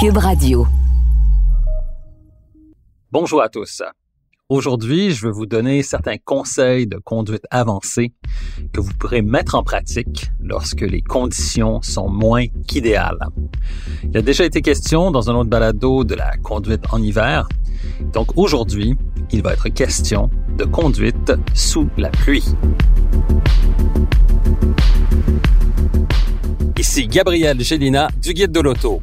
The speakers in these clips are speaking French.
Cube Radio. Bonjour à tous. Aujourd'hui, je vais vous donner certains conseils de conduite avancée que vous pourrez mettre en pratique lorsque les conditions sont moins qu'idéales. Il a déjà été question dans un autre balado de la conduite en hiver. Donc aujourd'hui, il va être question de conduite sous la pluie. Ici Gabriel Gélina du Guide de l'Auto.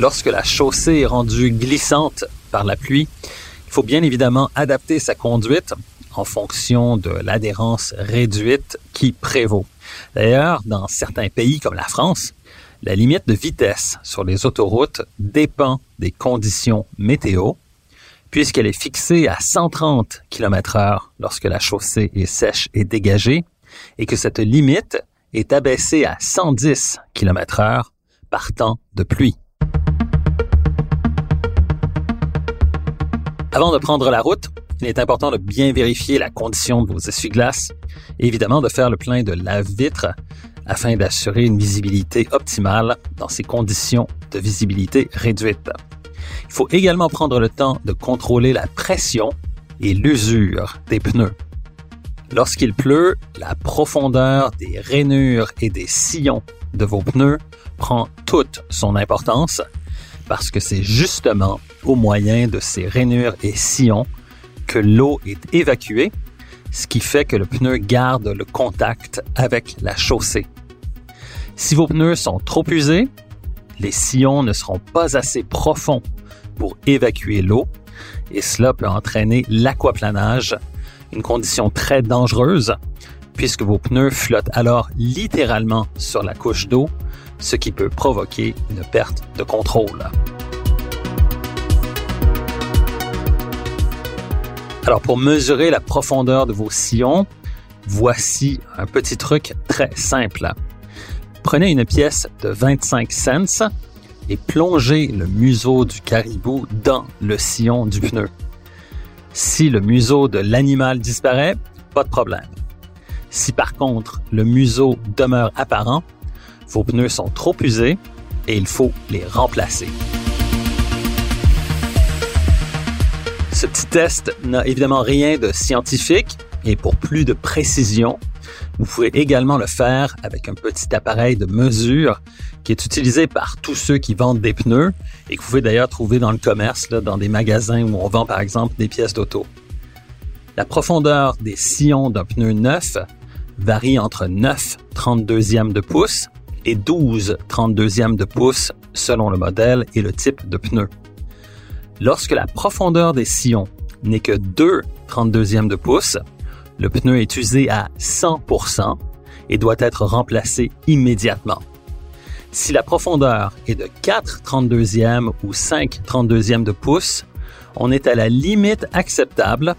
Lorsque la chaussée est rendue glissante par la pluie, il faut bien évidemment adapter sa conduite en fonction de l'adhérence réduite qui prévaut. D'ailleurs, dans certains pays comme la France, la limite de vitesse sur les autoroutes dépend des conditions météo, puisqu'elle est fixée à 130 km heure lorsque la chaussée est sèche et dégagée, et que cette limite est abaissée à 110 km heure par temps de pluie. Avant de prendre la route, il est important de bien vérifier la condition de vos essuie-glaces et évidemment de faire le plein de lave-vitre afin d'assurer une visibilité optimale dans ces conditions de visibilité réduite. Il faut également prendre le temps de contrôler la pression et l'usure des pneus. Lorsqu'il pleut, la profondeur des rainures et des sillons de vos pneus prend toute son importance parce que c'est justement au moyen de ces rainures et sillons que l'eau est évacuée, ce qui fait que le pneu garde le contact avec la chaussée. Si vos pneus sont trop usés, les sillons ne seront pas assez profonds pour évacuer l'eau et cela peut entraîner l'aquaplanage, une condition très dangereuse puisque vos pneus flottent alors littéralement sur la couche d'eau ce qui peut provoquer une perte de contrôle. Alors pour mesurer la profondeur de vos sillons, voici un petit truc très simple. Prenez une pièce de 25 cents et plongez le museau du caribou dans le sillon du pneu. Si le museau de l'animal disparaît, pas de problème. Si par contre le museau demeure apparent, vos pneus sont trop usés et il faut les remplacer. Ce petit test n'a évidemment rien de scientifique et pour plus de précision, vous pouvez également le faire avec un petit appareil de mesure qui est utilisé par tous ceux qui vendent des pneus et que vous pouvez d'ailleurs trouver dans le commerce, dans des magasins où on vend par exemple des pièces d'auto. La profondeur des sillons d'un pneu neuf varie entre 9 32e de pouce et 12 32e de pouce selon le modèle et le type de pneu. Lorsque la profondeur des sillons n'est que 2 32e de pouce, le pneu est usé à 100% et doit être remplacé immédiatement. Si la profondeur est de 4 32e ou 5 32e de pouce, on est à la limite acceptable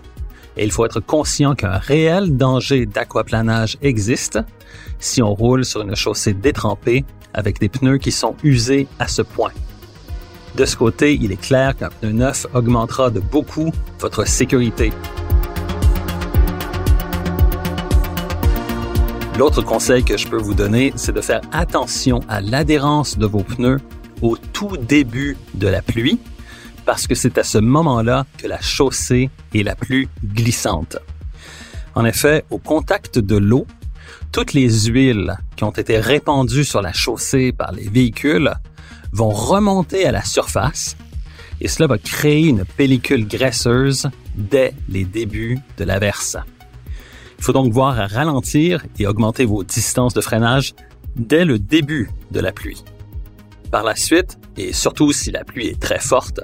et il faut être conscient qu'un réel danger d'aquaplanage existe si on roule sur une chaussée détrempée avec des pneus qui sont usés à ce point. De ce côté, il est clair qu'un pneu neuf augmentera de beaucoup votre sécurité. L'autre conseil que je peux vous donner, c'est de faire attention à l'adhérence de vos pneus au tout début de la pluie parce que c'est à ce moment-là que la chaussée est la plus glissante. En effet, au contact de l'eau, toutes les huiles qui ont été répandues sur la chaussée par les véhicules vont remonter à la surface et cela va créer une pellicule graisseuse dès les débuts de la verse. Il faut donc voir à ralentir et augmenter vos distances de freinage dès le début de la pluie. Par la suite, et surtout si la pluie est très forte,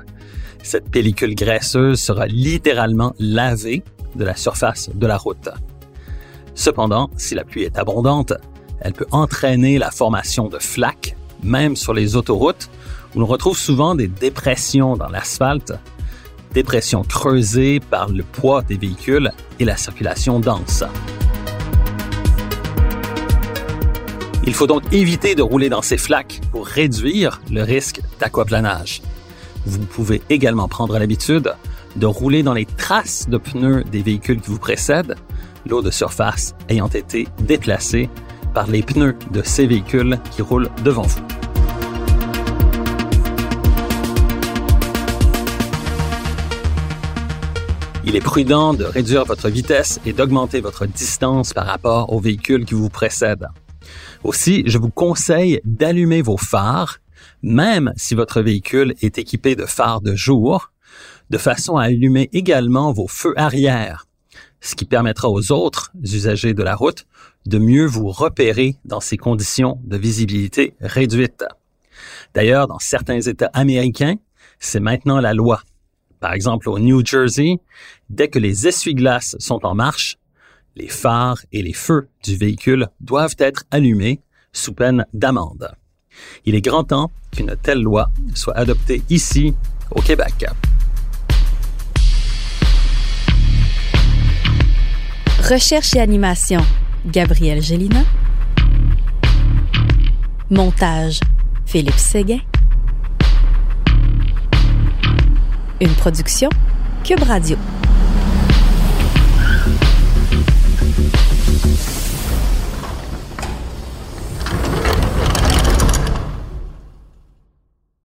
cette pellicule graisseuse sera littéralement lavée de la surface de la route. Cependant, si la pluie est abondante, elle peut entraîner la formation de flaques, même sur les autoroutes, où l'on retrouve souvent des dépressions dans l'asphalte, dépressions creusées par le poids des véhicules et la circulation dense. Il faut donc éviter de rouler dans ces flaques pour réduire le risque d'aquaplanage. Vous pouvez également prendre l'habitude de rouler dans les traces de pneus des véhicules qui vous précèdent, l'eau de surface ayant été déplacée par les pneus de ces véhicules qui roulent devant vous. Il est prudent de réduire votre vitesse et d'augmenter votre distance par rapport aux véhicules qui vous précèdent. Aussi, je vous conseille d'allumer vos phares, même si votre véhicule est équipé de phares de jour, de façon à allumer également vos feux arrière, ce qui permettra aux autres usagers de la route de mieux vous repérer dans ces conditions de visibilité réduite. D'ailleurs, dans certains États américains, c'est maintenant la loi. Par exemple, au New Jersey, dès que les essuie-glaces sont en marche, les phares et les feux du véhicule doivent être allumés sous peine d'amende. Il est grand temps qu'une telle loi soit adoptée ici, au Québec. Recherche et animation, Gabriel Gélina. Montage, Philippe Séguin. Une production, Cube Radio.